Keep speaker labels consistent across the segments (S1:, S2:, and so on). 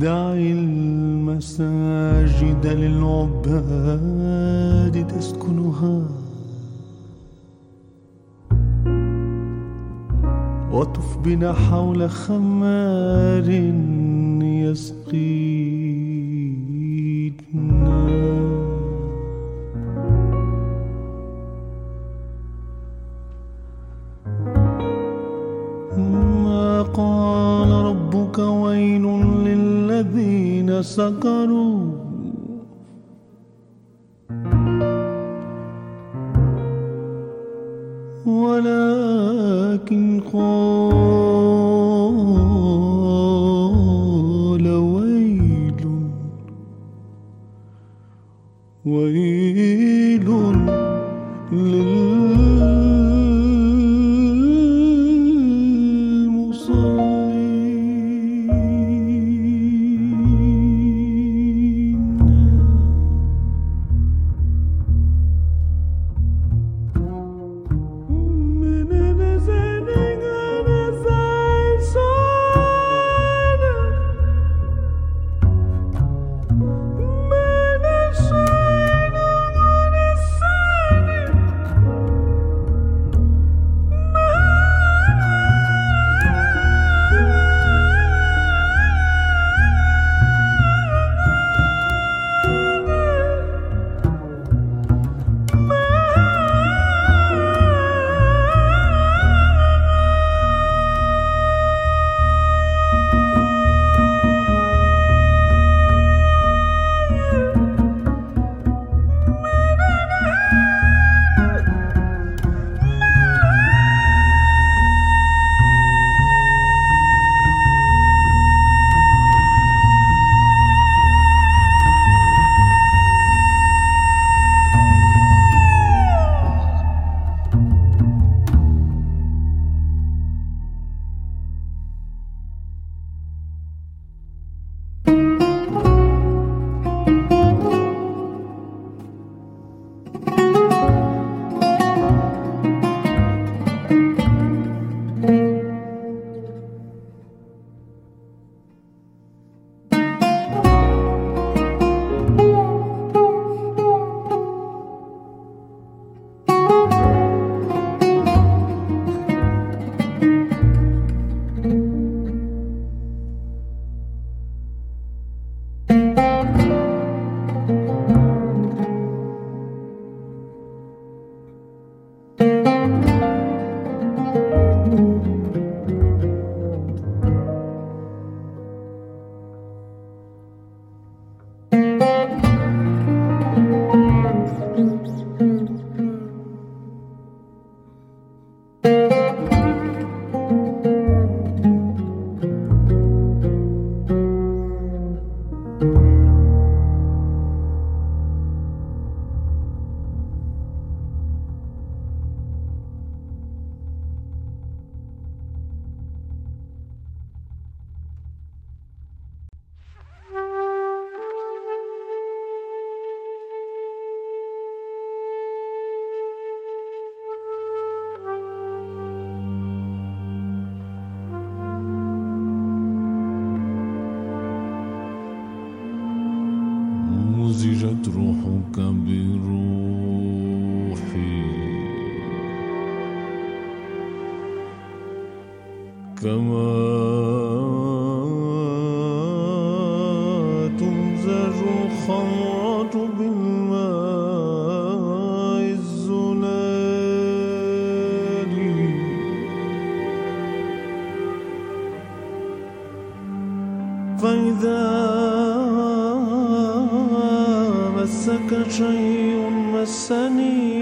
S1: دعي المساجد للعباد تسكنها. وطف بنا حول خمار يسقينا سكروا مزجت روحك بروحي. كما شيء مسني.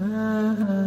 S1: Mm-hmm.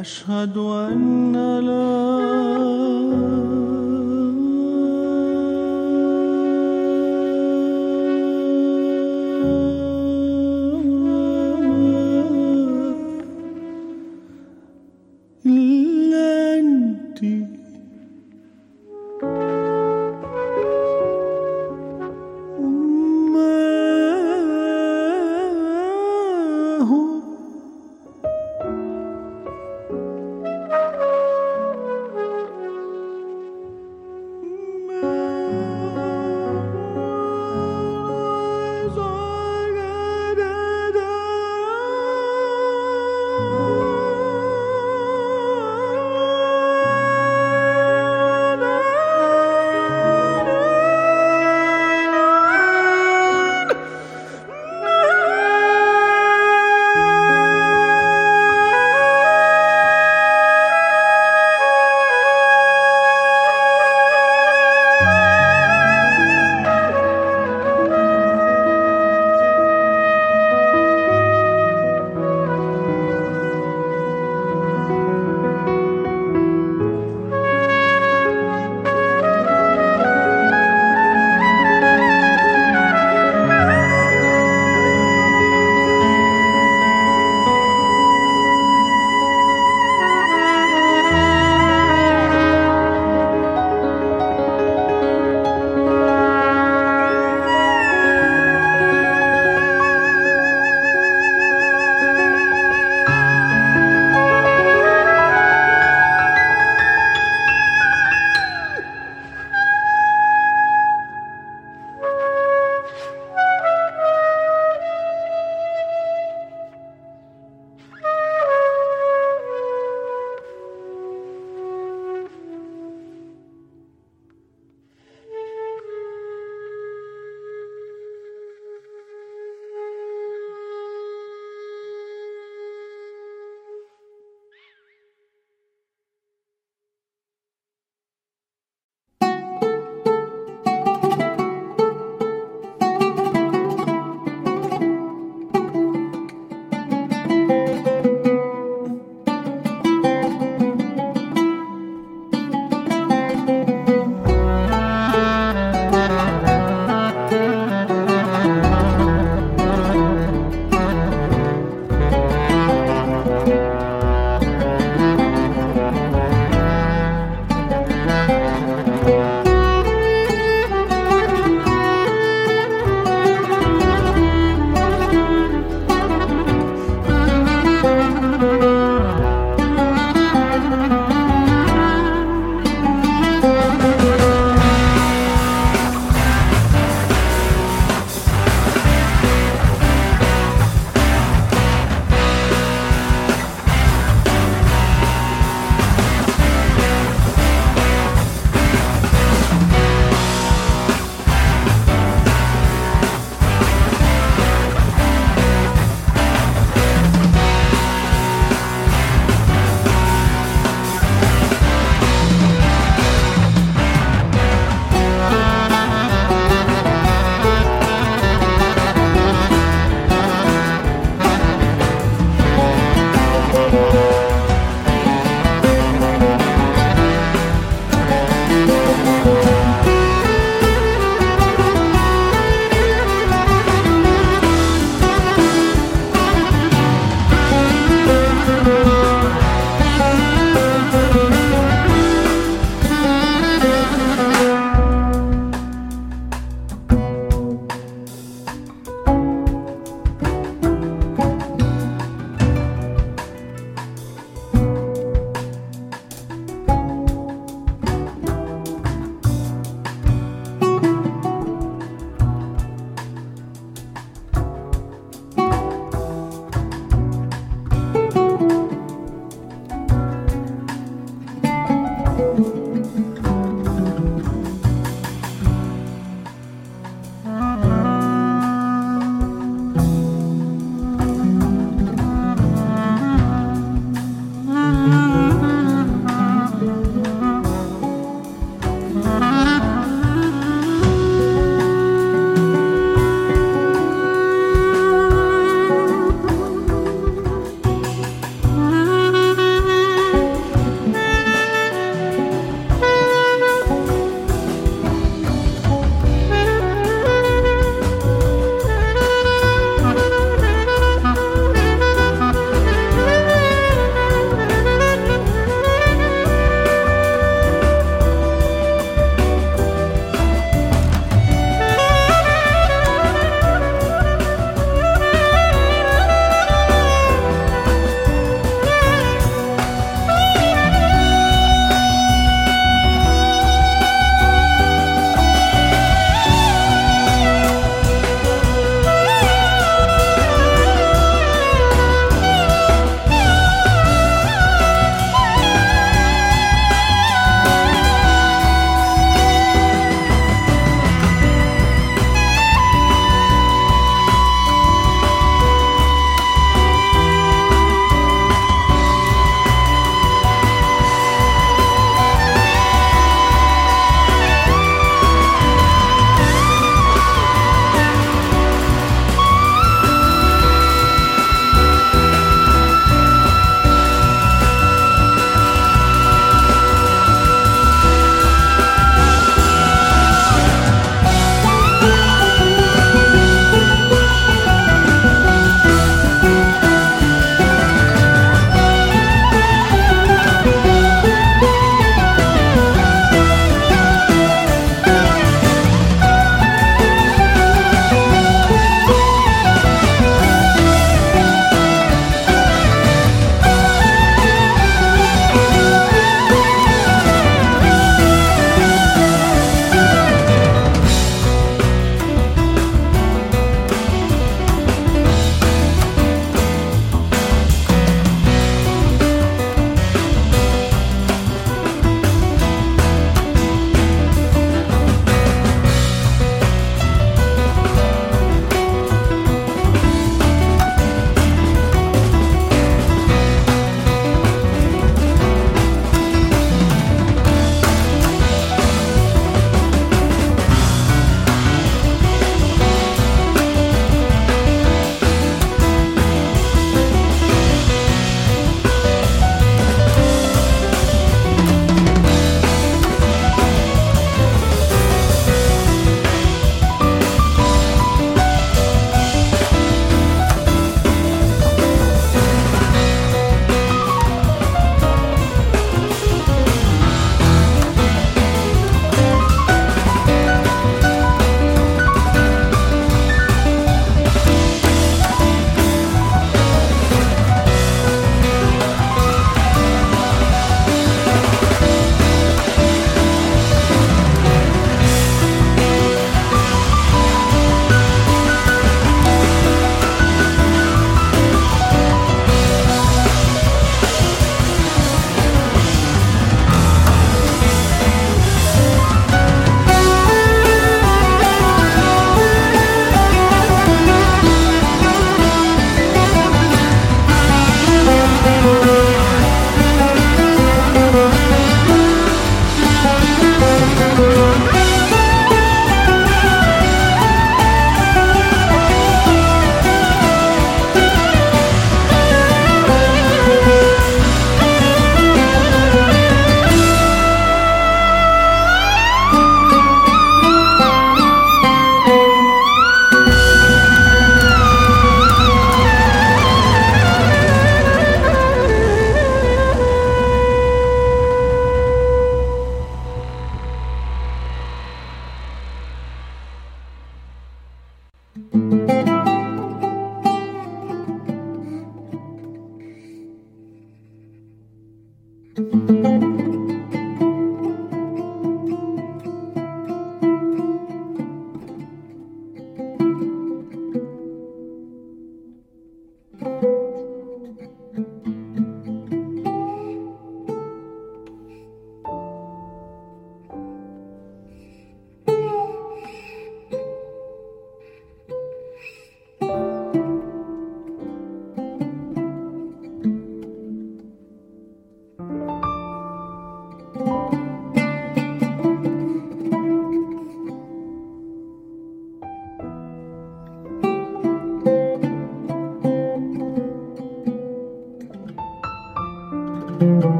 S1: أشهد أن لا